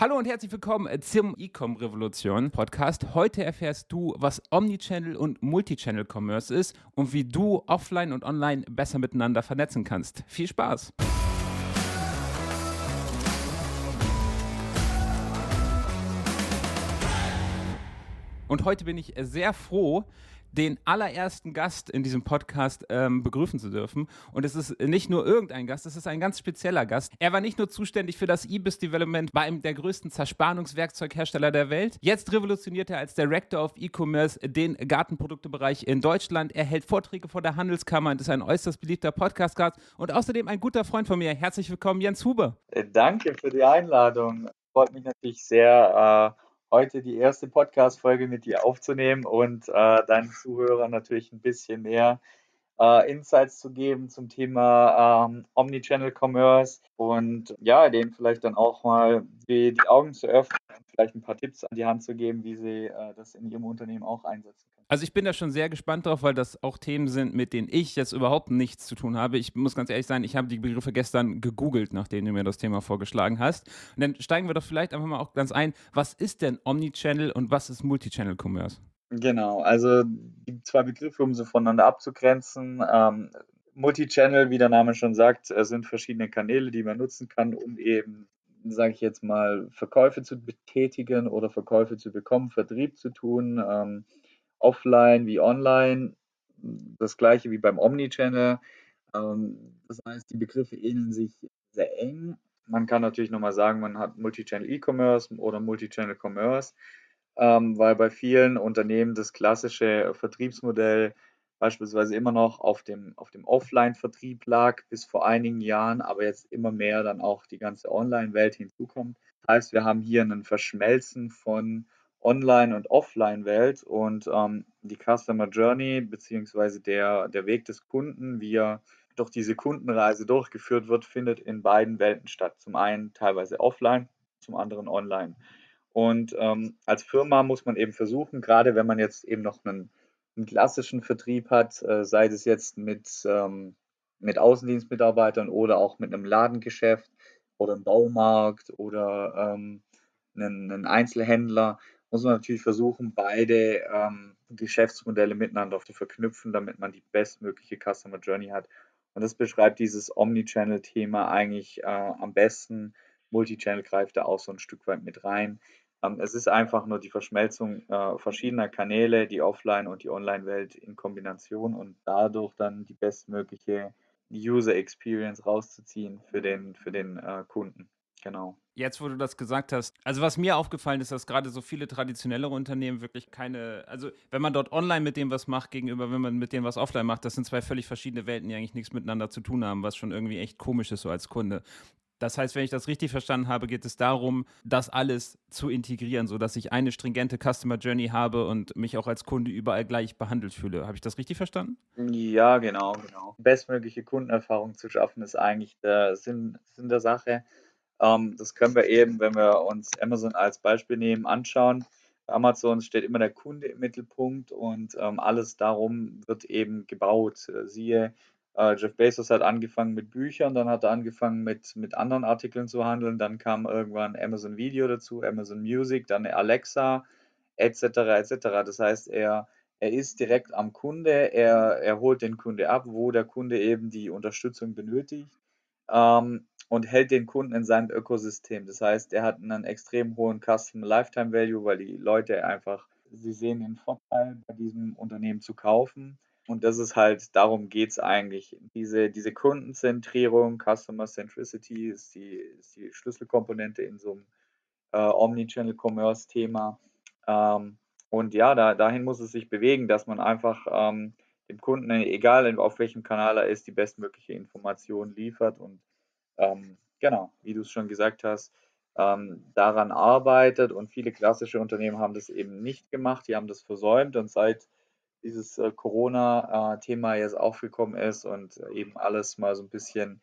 Hallo und herzlich willkommen zum Ecom Revolution Podcast. Heute erfährst du, was Omnichannel und Multichannel Commerce ist und wie du offline und online besser miteinander vernetzen kannst. Viel Spaß! Und heute bin ich sehr froh, den allerersten Gast in diesem Podcast ähm, begrüßen zu dürfen. Und es ist nicht nur irgendein Gast, es ist ein ganz spezieller Gast. Er war nicht nur zuständig für das IBIS-Development bei einem der größten Zerspannungswerkzeughersteller der Welt. Jetzt revolutioniert er als Director of E-Commerce den Gartenproduktebereich in Deutschland. Er hält Vorträge vor der Handelskammer und ist ein äußerst beliebter Podcast-Gast und außerdem ein guter Freund von mir. Herzlich willkommen, Jens Huber. Äh, danke für die Einladung. Freut mich natürlich sehr. Äh heute die erste Podcast-Folge mit dir aufzunehmen und äh, deinen Zuhörern natürlich ein bisschen mehr äh, Insights zu geben zum Thema ähm, Omnichannel Commerce und ja, denen vielleicht dann auch mal die, die Augen zu öffnen und vielleicht ein paar Tipps an die Hand zu geben, wie sie äh, das in ihrem Unternehmen auch einsetzen können. Also ich bin da schon sehr gespannt drauf, weil das auch Themen sind, mit denen ich jetzt überhaupt nichts zu tun habe. Ich muss ganz ehrlich sein, ich habe die Begriffe gestern gegoogelt, nachdem du mir das Thema vorgeschlagen hast. Und dann steigen wir doch vielleicht einfach mal auch ganz ein. Was ist denn Omnichannel und was ist Multichannel Commerce? Genau, also die zwei Begriffe, um sie voneinander abzugrenzen. Ähm, Multichannel, wie der Name schon sagt, äh, sind verschiedene Kanäle, die man nutzen kann, um eben, sage ich jetzt mal, Verkäufe zu betätigen oder Verkäufe zu bekommen, Vertrieb zu tun. Ähm, offline wie online. Das gleiche wie beim Omnichannel. Ähm, das heißt, die Begriffe ähneln sich sehr eng. Man kann natürlich nochmal sagen, man hat Multichannel E-Commerce oder Multichannel Commerce, ähm, weil bei vielen Unternehmen das klassische Vertriebsmodell beispielsweise immer noch auf dem, auf dem Offline-Vertrieb lag bis vor einigen Jahren, aber jetzt immer mehr dann auch die ganze Online-Welt hinzukommt. Das heißt, wir haben hier ein Verschmelzen von Online- und Offline-Welt und ähm, die Customer Journey beziehungsweise der, der Weg des Kunden, wie er durch diese Kundenreise durchgeführt wird, findet in beiden Welten statt. Zum einen teilweise offline, zum anderen online. Und ähm, als Firma muss man eben versuchen, gerade wenn man jetzt eben noch einen, einen klassischen Vertrieb hat, äh, sei es jetzt mit, ähm, mit Außendienstmitarbeitern oder auch mit einem Ladengeschäft oder einem Baumarkt oder ähm, einen, einen Einzelhändler, muss man natürlich versuchen, beide ähm, Geschäftsmodelle miteinander zu verknüpfen, damit man die bestmögliche Customer Journey hat. Und das beschreibt dieses Omnichannel-Thema eigentlich äh, am besten. Multichannel greift da auch so ein Stück weit mit rein. Ähm, es ist einfach nur die Verschmelzung äh, verschiedener Kanäle, die Offline- und die Online-Welt in Kombination und dadurch dann die bestmögliche User Experience rauszuziehen für den, für den äh, Kunden. Genau. Jetzt, wo du das gesagt hast, also was mir aufgefallen ist, dass gerade so viele traditionellere Unternehmen wirklich keine, also wenn man dort online mit dem was macht, gegenüber wenn man mit dem was offline macht, das sind zwei völlig verschiedene Welten, die eigentlich nichts miteinander zu tun haben, was schon irgendwie echt komisch ist so als Kunde. Das heißt, wenn ich das richtig verstanden habe, geht es darum, das alles zu integrieren, sodass ich eine stringente Customer Journey habe und mich auch als Kunde überall gleich behandelt fühle. Habe ich das richtig verstanden? Ja, genau, genau. Bestmögliche Kundenerfahrung zu schaffen, ist eigentlich der Sinn, Sinn der Sache. Ähm, das können wir eben, wenn wir uns Amazon als Beispiel nehmen, anschauen. Bei Amazon steht immer der Kunde im Mittelpunkt und ähm, alles darum wird eben gebaut. Äh, siehe, äh, Jeff Bezos hat angefangen mit Büchern, dann hat er angefangen mit, mit anderen Artikeln zu handeln, dann kam irgendwann Amazon Video dazu, Amazon Music, dann Alexa, etc. etc. Das heißt, er, er ist direkt am Kunde, er, er holt den Kunde ab, wo der Kunde eben die Unterstützung benötigt. Ähm, und hält den Kunden in seinem Ökosystem. Das heißt, er hat einen extrem hohen Customer Lifetime Value, weil die Leute einfach, sie sehen den Vorteil, bei diesem Unternehmen zu kaufen. Und das ist halt, darum geht es eigentlich. Diese, diese Kundenzentrierung, Customer Centricity ist die, ist die Schlüsselkomponente in so einem äh, Omnichannel Commerce Thema. Ähm, und ja, da, dahin muss es sich bewegen, dass man einfach ähm, dem Kunden, egal auf welchem Kanal er ist, die bestmögliche Information liefert und ähm, genau, wie du es schon gesagt hast, ähm, daran arbeitet und viele klassische Unternehmen haben das eben nicht gemacht, die haben das versäumt und seit dieses äh, Corona-Thema jetzt aufgekommen ist und eben alles mal so ein bisschen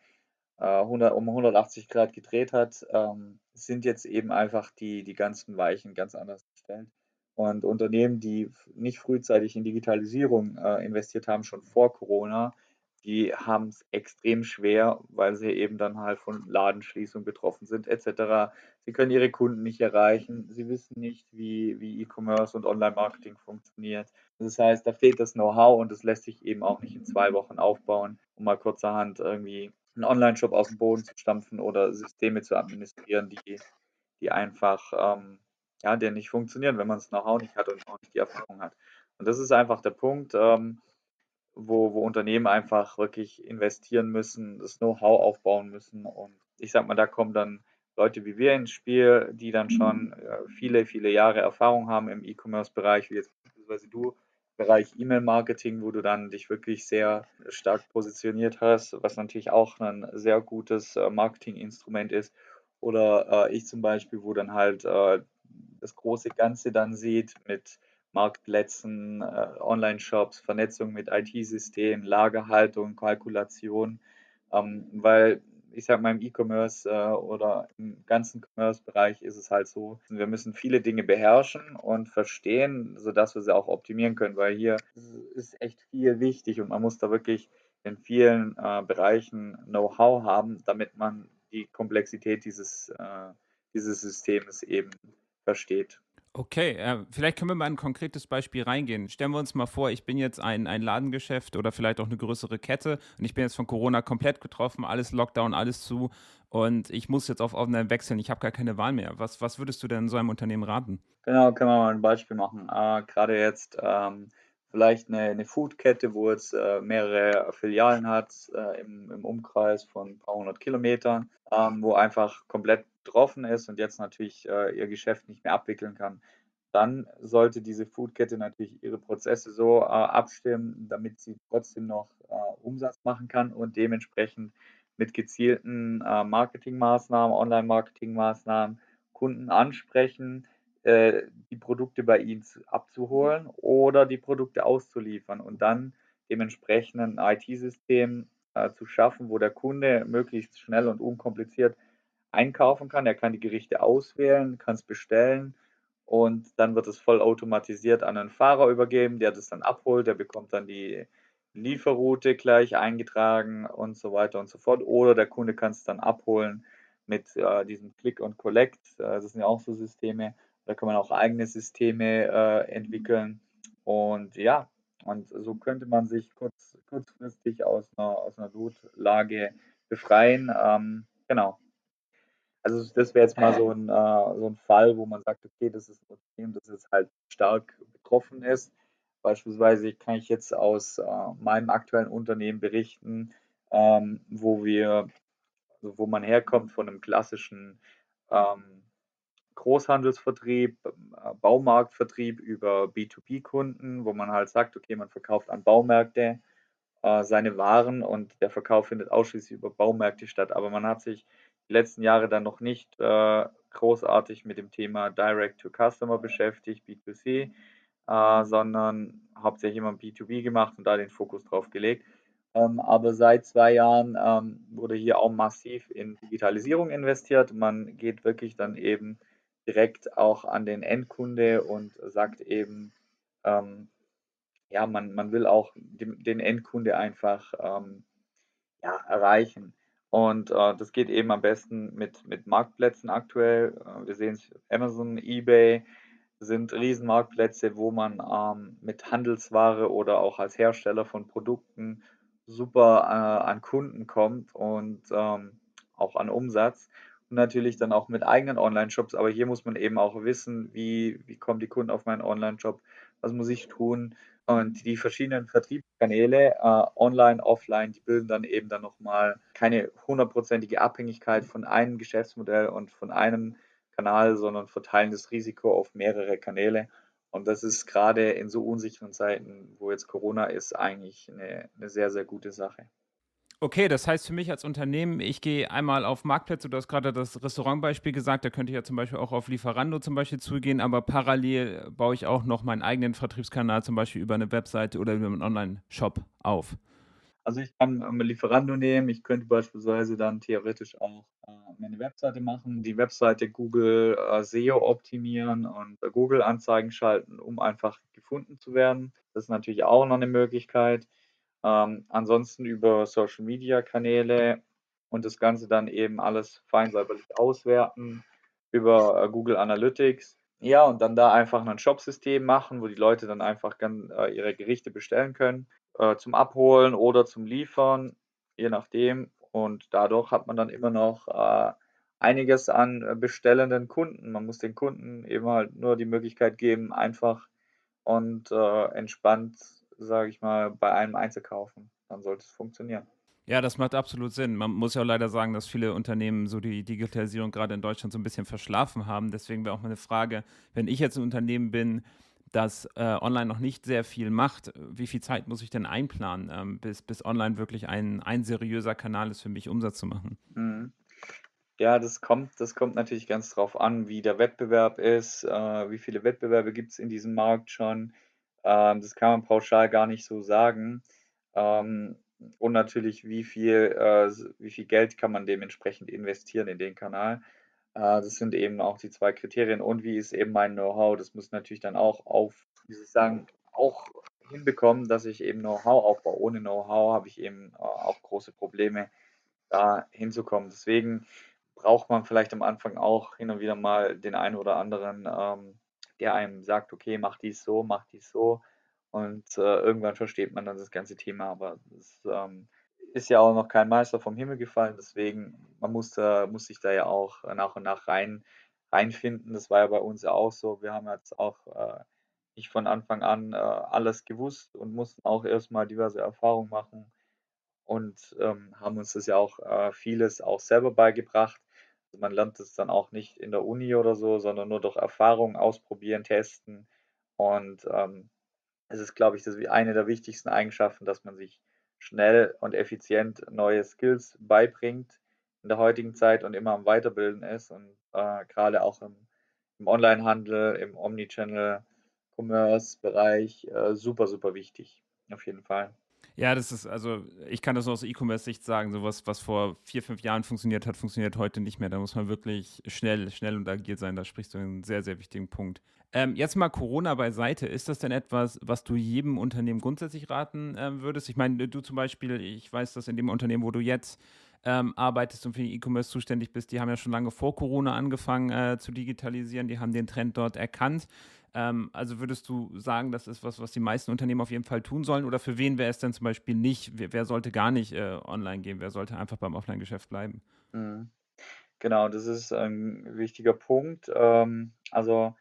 äh, 100, um 180 Grad gedreht hat, ähm, sind jetzt eben einfach die, die ganzen Weichen ganz anders gestellt. Und Unternehmen, die nicht frühzeitig in Digitalisierung äh, investiert haben, schon vor Corona, die haben es extrem schwer, weil sie eben dann halt von Ladenschließung betroffen sind etc. Sie können ihre Kunden nicht erreichen. Sie wissen nicht, wie, wie E-Commerce und Online-Marketing funktioniert. Das heißt, da fehlt das Know-how und das lässt sich eben auch nicht in zwei Wochen aufbauen, um mal kurzerhand irgendwie einen Online-Shop aus dem Boden zu stampfen oder Systeme zu administrieren, die, die einfach ähm, ja, der nicht funktionieren, wenn man das Know-how nicht hat und auch nicht die Erfahrung hat. Und das ist einfach der Punkt. Ähm, wo, wo Unternehmen einfach wirklich investieren müssen, das Know-how aufbauen müssen. Und ich sag mal, da kommen dann Leute wie wir ins Spiel, die dann schon äh, viele, viele Jahre Erfahrung haben im E-Commerce-Bereich, wie jetzt beispielsweise du, Bereich E-Mail-Marketing, wo du dann dich wirklich sehr stark positioniert hast, was natürlich auch ein sehr gutes äh, Marketinginstrument ist. Oder äh, ich zum Beispiel, wo dann halt äh, das große Ganze dann sieht mit Marktplätzen, äh, Online-Shops, Vernetzung mit IT-Systemen, Lagerhaltung, Kalkulation, ähm, weil ich sage mal im E-Commerce äh, oder im ganzen Commerce-Bereich ist es halt so, wir müssen viele Dinge beherrschen und verstehen, sodass wir sie auch optimieren können, weil hier ist echt viel wichtig und man muss da wirklich in vielen äh, Bereichen Know-how haben, damit man die Komplexität dieses, äh, dieses Systems eben versteht. Okay, äh, vielleicht können wir mal ein konkretes Beispiel reingehen. Stellen wir uns mal vor, ich bin jetzt ein, ein Ladengeschäft oder vielleicht auch eine größere Kette und ich bin jetzt von Corona komplett getroffen, alles Lockdown, alles zu und ich muss jetzt auf Online wechseln, ich habe gar keine Wahl mehr. Was, was würdest du denn so einem Unternehmen raten? Genau, können wir mal ein Beispiel machen. Äh, Gerade jetzt ähm, vielleicht eine, eine Foodkette, wo jetzt äh, mehrere Filialen hat äh, im, im, Umkreis von ein paar hundert Kilometern, ähm, wo einfach komplett betroffen ist und jetzt natürlich äh, ihr Geschäft nicht mehr abwickeln kann. Dann sollte diese Foodkette natürlich ihre Prozesse so äh, abstimmen, damit sie trotzdem noch äh, Umsatz machen kann und dementsprechend mit gezielten äh, Marketingmaßnahmen, Online-Marketingmaßnahmen Kunden ansprechen, äh, die Produkte bei ihnen abzuholen oder die Produkte auszuliefern und dann dementsprechend ein IT-System äh, zu schaffen, wo der Kunde möglichst schnell und unkompliziert einkaufen kann. Er kann die Gerichte auswählen, kann es bestellen und dann wird es voll automatisiert an einen Fahrer übergeben, der das dann abholt. Der bekommt dann die Lieferroute gleich eingetragen und so weiter und so fort. Oder der Kunde kann es dann abholen mit äh, diesem Click und Collect. Äh, das sind ja auch so Systeme. Da kann man auch eigene Systeme äh, entwickeln. Und ja, und so könnte man sich kurz, kurzfristig aus einer, aus einer Notlage befreien. Ähm, genau. Also das wäre jetzt mal so ein, äh, so ein Fall, wo man sagt, okay, das ist ein Unternehmen, das jetzt halt stark betroffen ist. Beispielsweise kann ich jetzt aus äh, meinem aktuellen Unternehmen berichten, ähm, wo wir, also wo man herkommt von einem klassischen ähm, Großhandelsvertrieb, äh, Baumarktvertrieb über B2B-Kunden, wo man halt sagt, okay, man verkauft an Baumärkte äh, seine Waren und der Verkauf findet ausschließlich über Baumärkte statt. Aber man hat sich die letzten Jahre dann noch nicht äh, großartig mit dem Thema Direct to Customer beschäftigt, B2C, äh, sondern hauptsächlich immer B2B gemacht und da den Fokus drauf gelegt. Ähm, aber seit zwei Jahren ähm, wurde hier auch massiv in Digitalisierung investiert. Man geht wirklich dann eben direkt auch an den Endkunde und sagt eben, ähm, ja, man, man will auch den, den Endkunde einfach ähm, ja, erreichen. Und äh, das geht eben am besten mit, mit Marktplätzen aktuell. Äh, wir sehen es, Amazon, eBay sind Riesenmarktplätze, wo man ähm, mit Handelsware oder auch als Hersteller von Produkten super äh, an Kunden kommt und ähm, auch an Umsatz natürlich dann auch mit eigenen Online-Shops. Aber hier muss man eben auch wissen, wie, wie kommen die Kunden auf meinen Online-Shop, was muss ich tun. Und die verschiedenen Vertriebskanäle, äh, online, offline, die bilden dann eben dann nochmal keine hundertprozentige Abhängigkeit von einem Geschäftsmodell und von einem Kanal, sondern verteilen das Risiko auf mehrere Kanäle. Und das ist gerade in so unsicheren Zeiten, wo jetzt Corona ist, eigentlich eine, eine sehr, sehr gute Sache. Okay, das heißt für mich als Unternehmen, ich gehe einmal auf Marktplätze, du hast gerade das Restaurantbeispiel gesagt, da könnte ich ja zum Beispiel auch auf Lieferando zum Beispiel zugehen, aber parallel baue ich auch noch meinen eigenen Vertriebskanal zum Beispiel über eine Webseite oder über einen Online-Shop auf. Also ich kann ähm, Lieferando nehmen, ich könnte beispielsweise dann theoretisch auch äh, eine Webseite machen, die Webseite Google äh, SEO optimieren und äh, Google-Anzeigen schalten, um einfach gefunden zu werden. Das ist natürlich auch noch eine Möglichkeit. Ähm, ansonsten über Social Media Kanäle und das Ganze dann eben alles fein säuberlich auswerten über äh, Google Analytics. Ja, und dann da einfach ein Shopsystem machen, wo die Leute dann einfach ganz, äh, ihre Gerichte bestellen können, äh, zum Abholen oder zum Liefern, je nachdem. Und dadurch hat man dann immer noch äh, einiges an äh, bestellenden Kunden. Man muss den Kunden eben halt nur die Möglichkeit geben, einfach und äh, entspannt, sage ich mal, bei einem einzukaufen. Dann sollte es funktionieren. Ja, das macht absolut Sinn. Man muss ja auch leider sagen, dass viele Unternehmen so die Digitalisierung gerade in Deutschland so ein bisschen verschlafen haben. Deswegen wäre auch meine Frage, wenn ich jetzt ein Unternehmen bin, das äh, online noch nicht sehr viel macht, wie viel Zeit muss ich denn einplanen, ähm, bis, bis online wirklich ein, ein seriöser Kanal ist für mich, Umsatz zu machen? Mhm. Ja, das kommt, das kommt natürlich ganz drauf an, wie der Wettbewerb ist, äh, wie viele Wettbewerbe gibt es in diesem Markt schon. Ähm, das kann man pauschal gar nicht so sagen. Ähm, und natürlich, wie viel, äh, wie viel Geld kann man dementsprechend investieren in den Kanal. Äh, das sind eben auch die zwei Kriterien. Und wie ist eben mein Know-how? Das muss natürlich dann auch auf, wie soll ich sagen, auch hinbekommen, dass ich eben Know-how aufbaue. Ohne Know-how habe ich eben äh, auch große Probleme, da hinzukommen. Deswegen braucht man vielleicht am Anfang auch hin und wieder mal den einen oder anderen, ähm, der einem sagt, okay, mach dies so, mach dies so. Und äh, irgendwann versteht man dann das ganze Thema, aber es ähm, ist ja auch noch kein Meister vom Himmel gefallen, deswegen man muss, äh, muss sich da ja auch nach und nach rein, reinfinden. Das war ja bei uns ja auch so. Wir haben jetzt auch äh, nicht von Anfang an äh, alles gewusst und mussten auch erstmal diverse Erfahrungen machen und ähm, haben uns das ja auch äh, vieles auch selber beigebracht. Also man lernt es dann auch nicht in der Uni oder so, sondern nur durch Erfahrungen ausprobieren, testen. Und ähm, es ist, glaube ich, das wie eine der wichtigsten Eigenschaften, dass man sich schnell und effizient neue Skills beibringt in der heutigen Zeit und immer am Weiterbilden ist und äh, gerade auch im, im Onlinehandel, im Omnichannel-Commerce-Bereich äh, super, super wichtig. Auf jeden Fall. Ja, das ist, also ich kann das aus E-Commerce-Sicht sagen, sowas, was vor vier, fünf Jahren funktioniert hat, funktioniert heute nicht mehr. Da muss man wirklich schnell, schnell und agil sein. Da sprichst du einen sehr, sehr wichtigen Punkt. Ähm, jetzt mal Corona beiseite. Ist das denn etwas, was du jedem Unternehmen grundsätzlich raten äh, würdest? Ich meine, du zum Beispiel, ich weiß, dass in dem Unternehmen, wo du jetzt ähm, arbeitest und für E-Commerce zuständig bist, die haben ja schon lange vor Corona angefangen äh, zu digitalisieren. Die haben den Trend dort erkannt. Ähm, also würdest du sagen, das ist was, was die meisten Unternehmen auf jeden Fall tun sollen? Oder für wen wäre es denn zum Beispiel nicht? Wer, wer sollte gar nicht äh, online gehen? Wer sollte einfach beim Offline-Geschäft bleiben? Mhm. Genau, das ist ein wichtiger Punkt. Ähm, also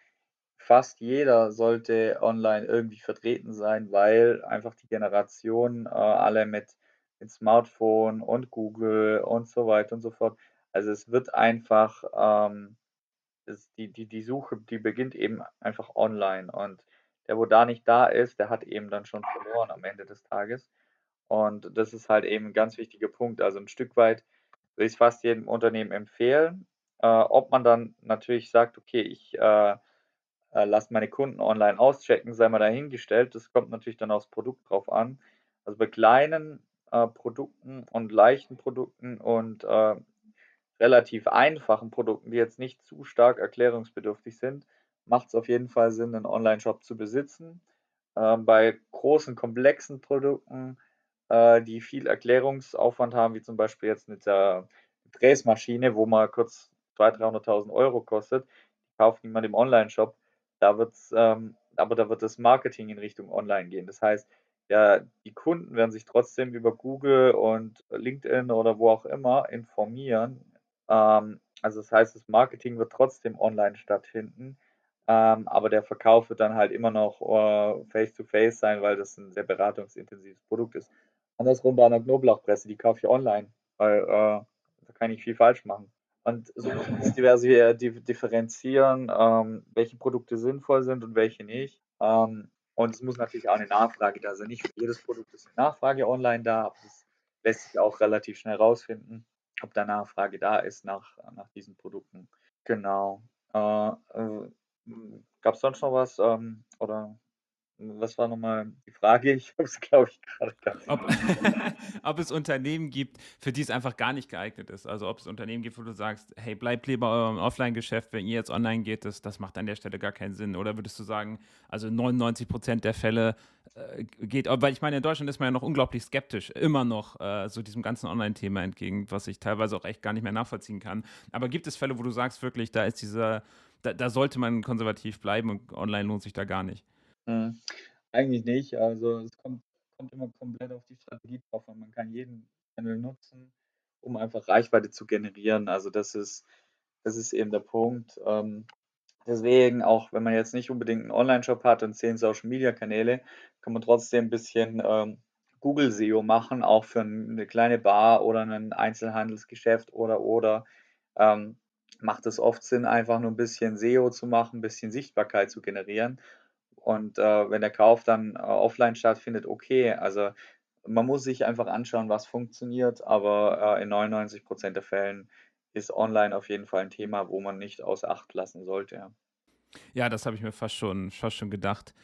fast jeder sollte online irgendwie vertreten sein, weil einfach die Generation äh, alle mit, mit Smartphone und Google und so weiter und so fort. Also es wird einfach ähm, ist die, die, die Suche, die beginnt eben einfach online. Und der, wo da nicht da ist, der hat eben dann schon verloren am Ende des Tages. Und das ist halt eben ein ganz wichtiger Punkt. Also ein Stück weit würde ich es fast jedem Unternehmen empfehlen. Äh, ob man dann natürlich sagt, okay, ich äh, äh, lasse meine Kunden online auschecken, sei mal dahingestellt. Das kommt natürlich dann aufs Produkt drauf an. Also bei kleinen äh, Produkten und leichten Produkten und äh, relativ einfachen Produkten, die jetzt nicht zu stark erklärungsbedürftig sind, macht es auf jeden Fall Sinn, einen Online-Shop zu besitzen. Ähm, bei großen, komplexen Produkten, äh, die viel Erklärungsaufwand haben, wie zum Beispiel jetzt mit der Fräsmaschine, wo mal kurz 200.000, 300.000 Euro kostet, kauft niemand im Online-Shop. Da wird's, ähm, aber da wird das Marketing in Richtung Online gehen. Das heißt, ja, die Kunden werden sich trotzdem über Google und LinkedIn oder wo auch immer informieren, ähm, also das heißt, das Marketing wird trotzdem online stattfinden, ähm, aber der Verkauf wird dann halt immer noch äh, face-to-face sein, weil das ein sehr beratungsintensives Produkt ist. Andersrum bei einer Knoblauchpresse, die kaufe ich online, weil äh, da kann ich viel falsch machen. Und so muss man diverse differenzieren, ähm, welche Produkte sinnvoll sind und welche nicht. Ähm, und es muss natürlich auch eine Nachfrage da sein. Nicht für jedes Produkt ist eine Nachfrage online da, aber das lässt sich auch relativ schnell rausfinden ob da Nachfrage da ist nach, nach diesen Produkten. Genau. Äh, äh, Gab es sonst noch was? Ähm, oder? Was war nochmal die Frage? Ich habe es, glaube ich, gerade gar nicht. Ob, ob, es Unternehmen gibt, für die es einfach gar nicht geeignet ist. Also ob es Unternehmen gibt, wo du sagst, hey, bleibt lieber eurem Offline-Geschäft, wenn ihr jetzt online geht, das, das macht an der Stelle gar keinen Sinn. Oder würdest du sagen, also 99 Prozent der Fälle äh, geht, weil ich meine, in Deutschland ist man ja noch unglaublich skeptisch, immer noch äh, so diesem ganzen Online-Thema entgegen, was ich teilweise auch echt gar nicht mehr nachvollziehen kann. Aber gibt es Fälle, wo du sagst wirklich, da ist dieser, da, da sollte man konservativ bleiben und online lohnt sich da gar nicht? Hm, eigentlich nicht. Also, es kommt kommt immer komplett auf die Strategie drauf an. Man kann jeden Channel nutzen, um einfach Reichweite zu generieren. Also, das ist das ist eben der Punkt. Ähm, deswegen, auch wenn man jetzt nicht unbedingt einen Onlineshop hat und zehn Social-Media-Kanäle, kann man trotzdem ein bisschen, ähm, Google-SEO machen, auch für eine kleine Bar oder ein Einzelhandelsgeschäft oder, oder. Ähm, macht es oft Sinn, einfach nur ein bisschen SEO zu machen, ein bisschen Sichtbarkeit zu generieren. Und äh, wenn der Kauf dann äh, offline stattfindet, okay. Also man muss sich einfach anschauen, was funktioniert, aber äh, in 99 Prozent der Fällen ist online auf jeden Fall ein Thema, wo man nicht außer Acht lassen sollte. Ja, ja das habe ich mir fast schon, fast schon gedacht.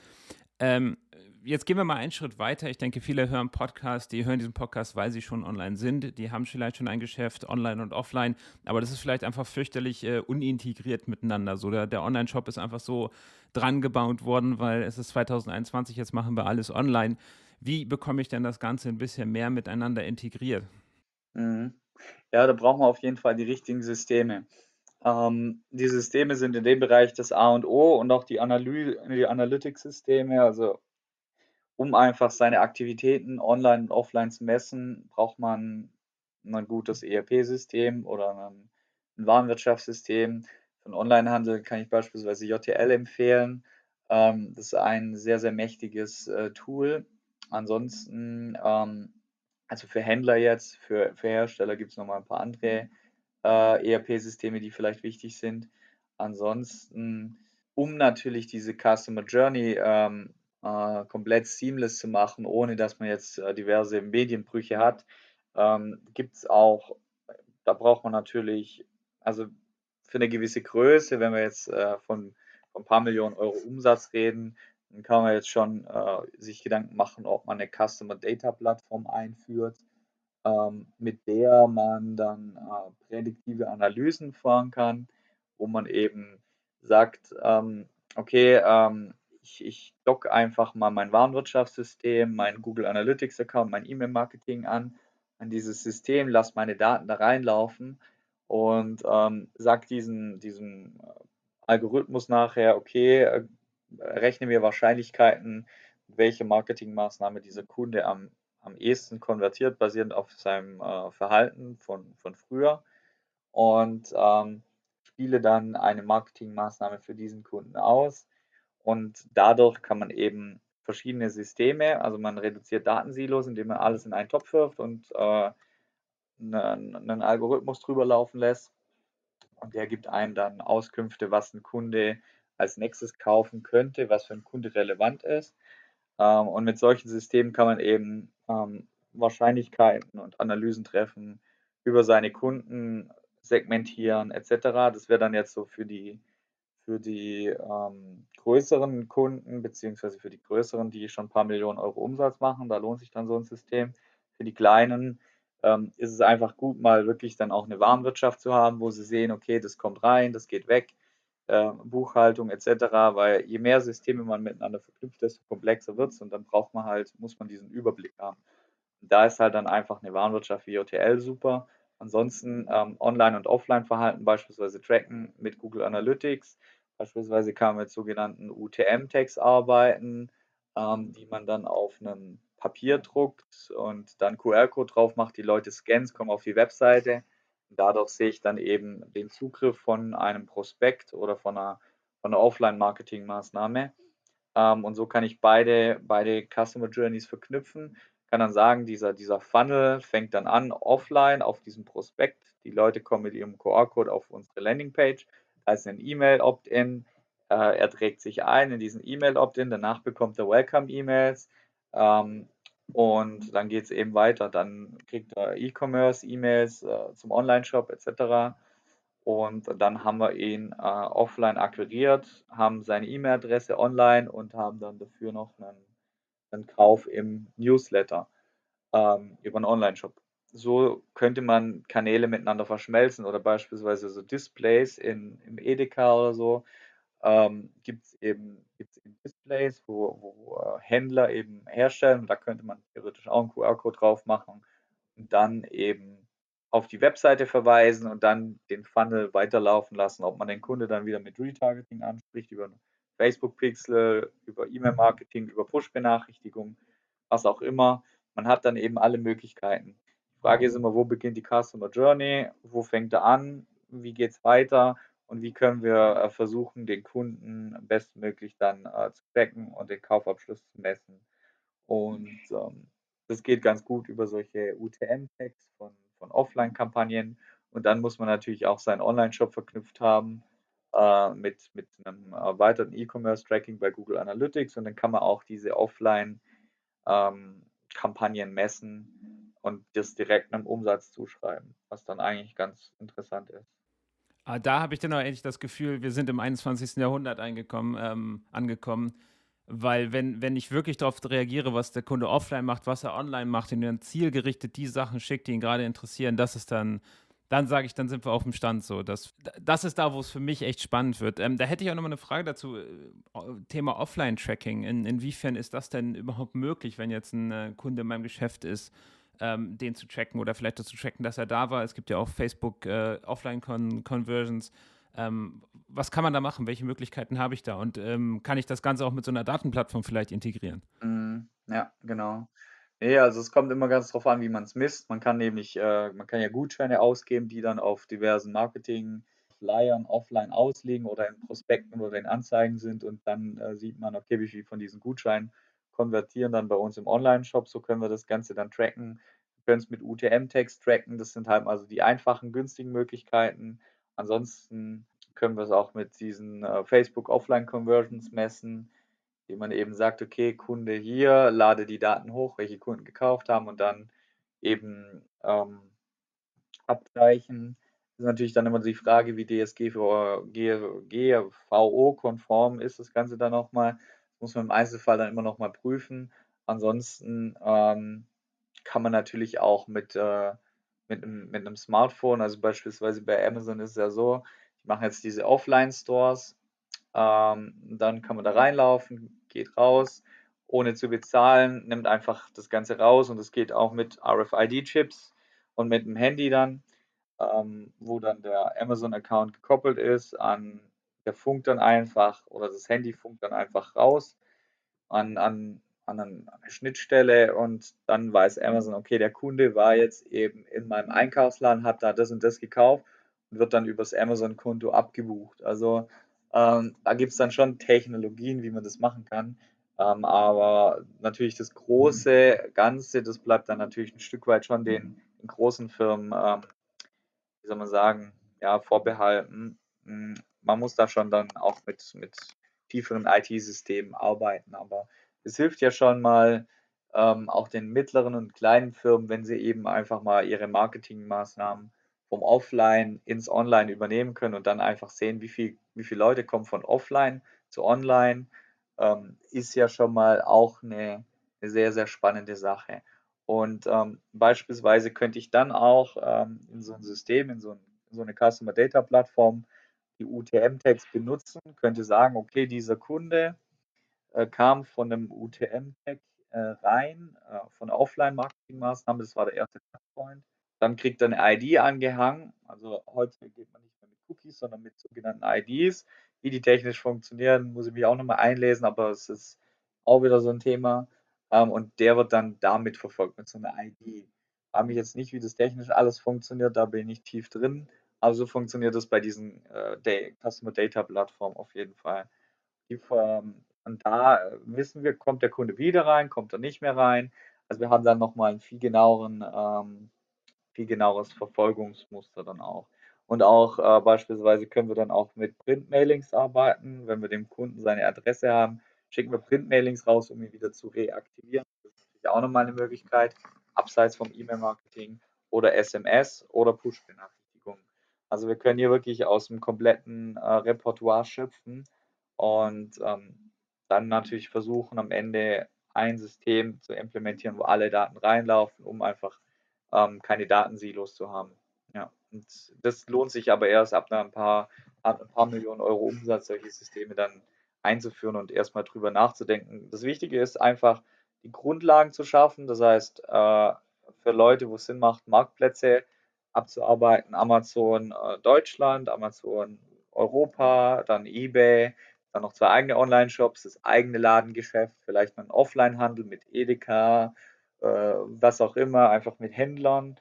Ähm, jetzt gehen wir mal einen Schritt weiter. Ich denke, viele hören Podcast, die hören diesen Podcast, weil sie schon online sind. Die haben vielleicht schon ein Geschäft, online und offline. Aber das ist vielleicht einfach fürchterlich äh, unintegriert miteinander. So der, der Online-Shop ist einfach so dran gebaut worden, weil es ist 2021, jetzt machen wir alles online. Wie bekomme ich denn das Ganze ein bisschen mehr miteinander integriert? Mhm. Ja, da brauchen wir auf jeden Fall die richtigen Systeme. Ähm, die Systeme sind in dem Bereich das A und O und auch die, Analy die Analytics-Systeme, also um einfach seine Aktivitäten online und offline zu messen, braucht man ein gutes ERP-System oder ein, Warenwirtschaftssystem. Für den Onlinehandel kann ich beispielsweise JTL empfehlen. Ähm, das ist ein sehr, sehr mächtiges äh, Tool. Ansonsten, ähm, also für Händler jetzt, für, für Hersteller gibt es nochmal ein paar andere äh, ERP-Systeme, die vielleicht wichtig sind. Ansonsten, um natürlich diese Customer Journey ähm, äh, komplett seamless zu machen, ohne dass man jetzt äh, diverse Medienbrüche hat, ähm, gibt es auch, da braucht man natürlich, also für eine gewisse Größe, wenn wir jetzt äh, von, von ein paar Millionen Euro Umsatz reden, dann kann man jetzt schon äh, sich Gedanken machen, ob man eine Customer Data Plattform einführt, ähm, mit der man dann äh, prädiktive Analysen fahren kann, wo man eben sagt, ähm, okay, ähm, ich, ich dock einfach mal mein Warenwirtschaftssystem, mein Google Analytics Account, mein E-Mail-Marketing an, an dieses System, lasse meine Daten da reinlaufen und ähm, sage diesen, diesem äh, Algorithmus nachher, okay, äh, rechne mir Wahrscheinlichkeiten, welche Marketingmaßnahme dieser Kunde am, am ehesten konvertiert, basierend auf seinem äh, Verhalten von, von früher und ähm, spiele dann eine Marketingmaßnahme für diesen Kunden aus und dadurch kann man eben verschiedene Systeme, also man reduziert Datensilos, indem man alles in einen Topf wirft und äh, einen, einen Algorithmus drüber laufen lässt. Und der gibt einem dann Auskünfte, was ein Kunde als nächstes kaufen könnte, was für einen Kunde relevant ist. Ähm, und mit solchen Systemen kann man eben ähm, Wahrscheinlichkeiten und Analysen treffen über seine Kunden, segmentieren etc. Das wäre dann jetzt so für die für die ähm, größeren Kunden, beziehungsweise für die größeren, die schon ein paar Millionen Euro Umsatz machen, da lohnt sich dann so ein System. Für die kleinen ähm, ist es einfach gut, mal wirklich dann auch eine Warenwirtschaft zu haben, wo sie sehen, okay, das kommt rein, das geht weg, äh, Buchhaltung etc., weil je mehr Systeme man miteinander verknüpft, desto komplexer wird es und dann braucht man halt, muss man diesen Überblick haben. Da ist halt dann einfach eine Warenwirtschaft wie OTL super. Ansonsten ähm, Online- und Offline-Verhalten beispielsweise tracken mit Google Analytics Beispielsweise kann man mit sogenannten UTM-Tags arbeiten, ähm, die man dann auf einem Papier druckt und dann QR-Code drauf macht. Die Leute scannen, kommen auf die Webseite. Dadurch sehe ich dann eben den Zugriff von einem Prospekt oder von einer, von einer Offline-Marketing-Maßnahme. Ähm, und so kann ich beide, beide Customer Journeys verknüpfen. Kann dann sagen, dieser, dieser Funnel fängt dann an offline auf diesem Prospekt. Die Leute kommen mit ihrem QR-Code auf unsere Landingpage als ein E-Mail-Opt-in. Äh, er trägt sich ein in diesen E-Mail-Opt-in, danach bekommt er Welcome-E-Mails ähm, und dann geht es eben weiter. Dann kriegt er E-Commerce-E-Mails äh, zum Online-Shop etc. Und dann haben wir ihn äh, offline akquiriert, haben seine E-Mail-Adresse online und haben dann dafür noch einen, einen Kauf im Newsletter ähm, über einen Online-Shop. So könnte man Kanäle miteinander verschmelzen oder beispielsweise so Displays in, im Edeka oder so. Ähm, gibt es eben, gibt's eben Displays, wo, wo äh, Händler eben herstellen. Da könnte man theoretisch auch einen QR-Code drauf machen und dann eben auf die Webseite verweisen und dann den Funnel weiterlaufen lassen, ob man den Kunde dann wieder mit Retargeting anspricht, über Facebook-Pixel, über E-Mail-Marketing, über Push-Benachrichtigungen, was auch immer. Man hat dann eben alle Möglichkeiten. Die Frage ist immer, wo beginnt die Customer Journey? Wo fängt er an? Wie geht es weiter? Und wie können wir äh, versuchen, den Kunden bestmöglich dann äh, zu tracken und den Kaufabschluss zu messen? Und ähm, das geht ganz gut über solche UTM-Tags von von Offline-Kampagnen. Und dann muss man natürlich auch seinen Online-Shop verknüpft haben äh, mit, mit einem erweiterten E-Commerce-Tracking bei Google Analytics. Und dann kann man auch diese Offline-Kampagnen ähm, messen und das direkt einem Umsatz zuschreiben, was dann eigentlich ganz interessant ist. Ah, da habe ich dann auch endlich das Gefühl, wir sind im 21. Jahrhundert ähm, angekommen. Weil wenn, wenn ich wirklich darauf reagiere, was der Kunde offline macht, was er online macht und dann zielgerichtet die Sachen schickt, die ihn gerade interessieren, das ist dann, dann sage ich, dann sind wir auf dem Stand so. Das, das ist da, wo es für mich echt spannend wird. Ähm, da hätte ich auch nochmal eine Frage dazu. Äh, Thema Offline-Tracking. In, inwiefern ist das denn überhaupt möglich, wenn jetzt ein äh, Kunde in meinem Geschäft ist, ähm, den zu tracken oder vielleicht zu tracken, dass er da war? Es gibt ja auch Facebook äh, Offline-Conversions. Ähm, was kann man da machen? Welche Möglichkeiten habe ich da? Und ähm, kann ich das Ganze auch mit so einer Datenplattform vielleicht integrieren? Mm, ja, genau. Nee, also es kommt immer ganz drauf an, wie man es misst. Man kann nämlich, äh, man kann ja Gutscheine ausgeben, die dann auf diversen Marketing, Flyern offline ausliegen oder in Prospekten oder in Anzeigen sind und dann äh, sieht man, okay, wie viel von diesen Gutscheinen konvertieren dann bei uns im Online-Shop. So können wir das Ganze dann tracken. Wir können es mit UTM-Tags tracken. Das sind halt also die einfachen, günstigen Möglichkeiten. Ansonsten können wir es auch mit diesen äh, Facebook Offline Conversions messen, die man eben sagt, okay, Kunde hier, lade die Daten hoch, welche Kunden gekauft haben und dann eben ähm, abgleichen. Das ist natürlich dann immer die Frage, wie DSGVO-konform ist das Ganze dann nochmal. Das muss man im Einzelfall dann immer nochmal prüfen. Ansonsten ähm, kann man natürlich auch mit äh, mit einem, mit einem Smartphone, also beispielsweise bei Amazon ist es ja so, die machen jetzt diese Offline-Stores, ähm, dann kann man da reinlaufen, geht raus, ohne zu bezahlen, nimmt einfach das Ganze raus und es geht auch mit RFID-Chips und mit dem Handy dann, ähm, wo dann der Amazon-Account gekoppelt ist, an der funkt dann einfach oder das Handy funkt dann einfach raus an, an an eine Schnittstelle und dann weiß Amazon, okay, der Kunde war jetzt eben in meinem Einkaufsladen, hat da das und das gekauft und wird dann übers Amazon-Konto abgebucht. Also ähm, da gibt es dann schon Technologien, wie man das machen kann. Ähm, aber natürlich das große Ganze, das bleibt dann natürlich ein Stück weit schon den, den großen Firmen, ähm, wie soll man sagen, ja, vorbehalten. Hm, man muss da schon dann auch mit, mit tieferen IT-Systemen arbeiten, aber es hilft ja schon mal ähm, auch den mittleren und kleinen Firmen, wenn sie eben einfach mal ihre Marketingmaßnahmen vom Offline ins Online übernehmen können und dann einfach sehen, wie viel, wie viele Leute kommen von Offline zu Online, ähm, ist ja schon mal auch eine, eine sehr, sehr spannende Sache. Und ähm, beispielsweise könnte ich dann auch ähm, in so ein System, in so, ein, in so eine Customer Data Plattform die UTM-Tags benutzen, könnte sagen, okay, dieser Kunde äh, kam von einem UTM-Tag äh, rein, äh, von der Offline-Marketing-Maßnahme, das war der erste Touchpoint. Dann kriegt er eine ID angehangen, also heute geht man nicht mehr mit Cookies, sondern mit sogenannten IDs. Wie die technisch funktionieren, muss ich mich auch nochmal einlesen, aber es ist auch wieder so ein Thema. Ähm, und der wird dann damit verfolgt, mit so einer ID. Frage mich jetzt nicht, wie das technisch alles funktioniert, da bin ich nicht tief drin. Aber so funktioniert das bei diesen äh, Customer Data Plattformen auf jeden Fall. Ähm, und da äh, wissen wir, kommt der Kunde wieder rein, kommt er nicht mehr rein. Also wir haben dann nochmal ein viel genaueren, ähm, viel genaueres Verfolgungsmuster dann auch. Und auch äh, beispielsweise können wir dann auch mit Printmailings arbeiten. Wenn wir dem Kunden seine Adresse haben, schicken wir Printmailings raus, um ihn wieder zu reaktivieren. Das ist natürlich auch nochmal eine Möglichkeit, abseits vom E-Mail-Marketing oder SMS oder Push-Benachrichtigungen. Also wir können hier wirklich aus dem kompletten äh, Repertoire schöpfen und ähm, dann natürlich versuchen, am Ende ein System zu implementieren, wo alle Daten reinlaufen, um einfach ähm, keine Datensilos zu haben. Ja, und das lohnt sich aber erst ab ein paar, ein paar Millionen Euro Umsatz, solche Systeme dann einzuführen und erstmal drüber nachzudenken. Das Wichtige ist einfach, die Grundlagen zu schaffen. Das heißt, äh, für Leute, wo es Sinn macht, Marktplätze abzuarbeiten, Amazon äh, Deutschland, Amazon Europa, dann eBay, dann noch zwei eigene Online-Shops, das eigene Ladengeschäft, vielleicht noch ein Offline-Handel mit Edeka, was auch immer, einfach mit Händlern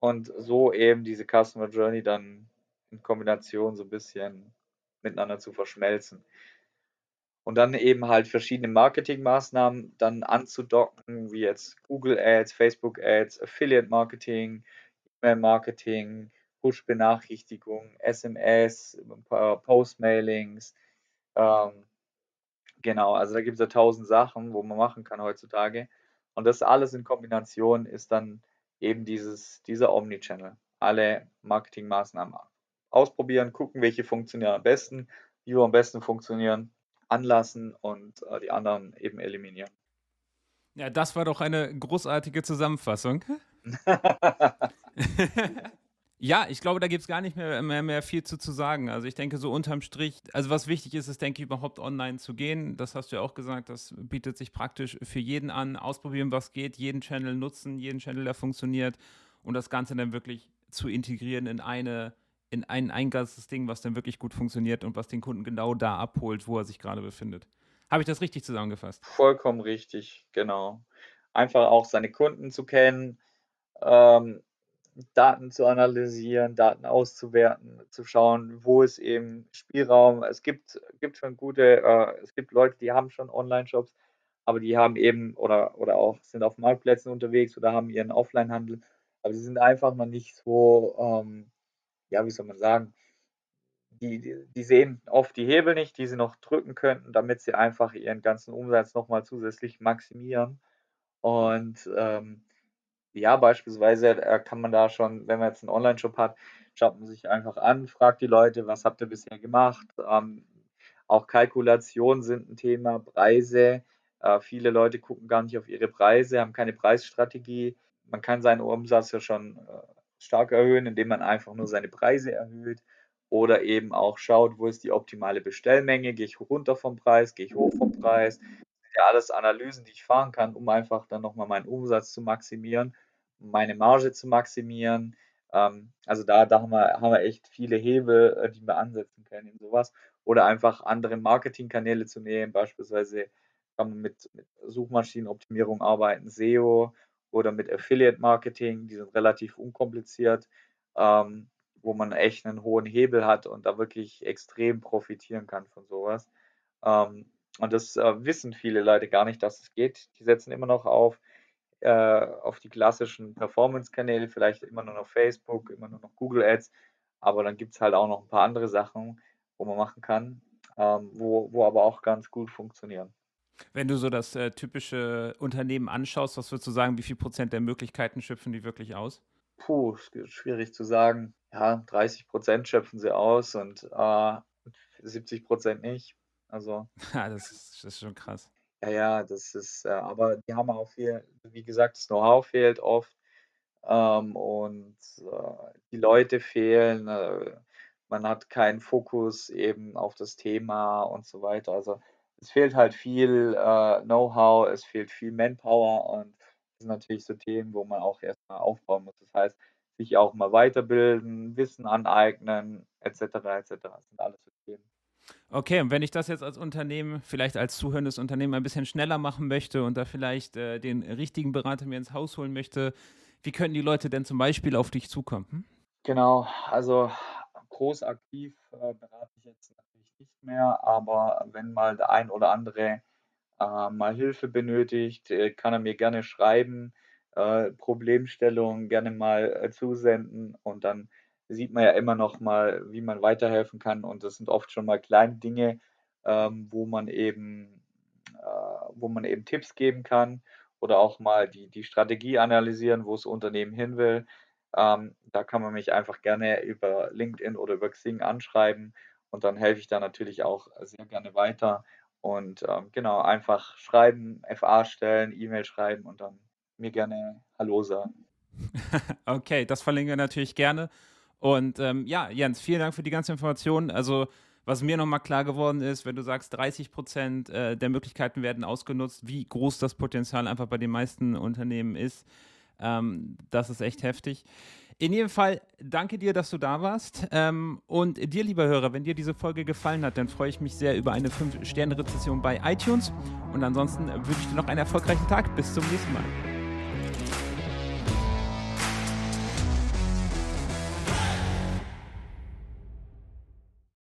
und so eben diese Customer Journey dann in Kombination so ein bisschen miteinander zu verschmelzen. Und dann eben halt verschiedene Marketingmaßnahmen dann anzudocken, wie jetzt Google Ads, Facebook Ads, Affiliate Marketing, E-Mail Marketing, Push-Benachrichtigung, SMS, Post-Mailings. Ähm, genau, also da gibt es ja tausend Sachen, wo man machen kann heutzutage. Und das alles in Kombination ist dann eben dieses, dieser Omnichannel. Alle Marketingmaßnahmen ausprobieren, gucken, welche funktionieren am besten, wie wir am besten funktionieren anlassen und äh, die anderen eben eliminieren. Ja, das war doch eine großartige Zusammenfassung. ja, ich glaube, da gibt es gar nicht mehr, mehr, mehr viel zu, zu sagen. Also ich denke, so unterm Strich, also was wichtig ist, ist, denke ich, überhaupt online zu gehen. Das hast du ja auch gesagt, das bietet sich praktisch für jeden an. Ausprobieren, was geht, jeden Channel nutzen, jeden Channel, der funktioniert und das Ganze dann wirklich zu integrieren in eine in ein Eingangssystem, was dann wirklich gut funktioniert und was den Kunden genau da abholt, wo er sich gerade befindet. Habe ich das richtig zusammengefasst? Vollkommen richtig, genau. Einfach auch seine Kunden zu kennen, ähm, Daten zu analysieren, Daten auszuwerten, zu schauen, wo ist eben Spielraum. Es gibt, gibt schon gute, äh, es gibt Leute, die haben schon Online-Shops, aber die haben eben oder, oder auch sind auf Marktplätzen unterwegs oder haben ihren Offline-Handel, aber sie sind einfach noch nicht so ähm, ja, wie soll man sagen, die, die sehen oft die Hebel nicht, die sie noch drücken könnten, damit sie einfach ihren ganzen Umsatz nochmal zusätzlich maximieren. Und ähm, ja, beispielsweise äh, kann man da schon, wenn man jetzt einen Online-Shop hat, schaut man sich einfach an, fragt die Leute, was habt ihr bisher gemacht? Ähm, auch Kalkulationen sind ein Thema, Preise. Äh, viele Leute gucken gar nicht auf ihre Preise, haben keine Preisstrategie. Man kann seinen Umsatz ja schon äh, stark erhöhen, indem man einfach nur seine Preise erhöht oder eben auch schaut, wo ist die optimale Bestellmenge, gehe ich runter vom Preis, gehe ich hoch vom Preis. Ja alles Analysen, die ich fahren kann, um einfach dann nochmal meinen Umsatz zu maximieren, meine Marge zu maximieren. Ähm, also da, da haben, wir, haben wir echt viele Hebel, äh, die wir ansetzen können in sowas. Oder einfach andere Marketingkanäle zu nehmen, beispielsweise kann man mit, mit Suchmaschinenoptimierung arbeiten, SEO oder mit Affiliate Marketing, die sind relativ unkompliziert, ähm, wo man echt einen hohen Hebel hat und da wirklich extrem profitieren kann von sowas. Ähm, und das äh, wissen viele Leute gar nicht, dass es geht. Die setzen immer noch auf, äh, auf die klassischen Performance-Kanäle, vielleicht immer nur noch Facebook, immer nur noch Google Ads, aber dann gibt es halt auch noch ein paar andere Sachen, wo man machen kann, ähm, wo, wo aber auch ganz gut funktionieren. Wenn du so das äh, typische Unternehmen anschaust, was würdest du sagen, wie viel Prozent der Möglichkeiten schöpfen die wirklich aus? Puh, schwierig zu sagen. Ja, 30 Prozent schöpfen sie aus und äh, 70 Prozent nicht. Also. Ja, das ist, das ist schon krass. Ja, ja, das ist, äh, aber die haben auch viel, wie gesagt, das Know-how fehlt oft ähm, und äh, die Leute fehlen. Äh, man hat keinen Fokus eben auf das Thema und so weiter. Also es fehlt halt viel äh, Know-how, es fehlt viel Manpower und das sind natürlich so Themen, wo man auch erstmal aufbauen muss. Das heißt, sich auch mal weiterbilden, Wissen aneignen, etc. etc. Das sind alles so Themen. Okay, und wenn ich das jetzt als Unternehmen, vielleicht als zuhörendes Unternehmen ein bisschen schneller machen möchte und da vielleicht äh, den richtigen Berater mir ins Haus holen möchte, wie können die Leute denn zum Beispiel auf dich zukommen? Hm? Genau, also groß aktiv äh, berate ich jetzt nicht mehr, aber wenn mal der ein oder andere äh, mal Hilfe benötigt, äh, kann er mir gerne schreiben, äh, Problemstellungen gerne mal äh, zusenden und dann sieht man ja immer noch mal, wie man weiterhelfen kann und das sind oft schon mal kleine Dinge, ähm, wo man eben, äh, wo man eben Tipps geben kann oder auch mal die, die Strategie analysieren, wo das Unternehmen hin will. Ähm, da kann man mich einfach gerne über LinkedIn oder über Xing anschreiben und dann helfe ich da natürlich auch sehr gerne weiter. Und ähm, genau, einfach schreiben, FA stellen, E-Mail schreiben und dann mir gerne Hallo sagen. okay, das verlinken wir natürlich gerne. Und ähm, ja, Jens, vielen Dank für die ganze Information. Also, was mir nochmal klar geworden ist, wenn du sagst, 30 Prozent äh, der Möglichkeiten werden ausgenutzt, wie groß das Potenzial einfach bei den meisten Unternehmen ist, ähm, das ist echt heftig. In jedem Fall, danke dir, dass du da warst. Ähm, und dir, lieber Hörer, wenn dir diese Folge gefallen hat, dann freue ich mich sehr über eine 5-Sterne-Rezession bei iTunes. Und ansonsten wünsche ich dir noch einen erfolgreichen Tag. Bis zum nächsten Mal.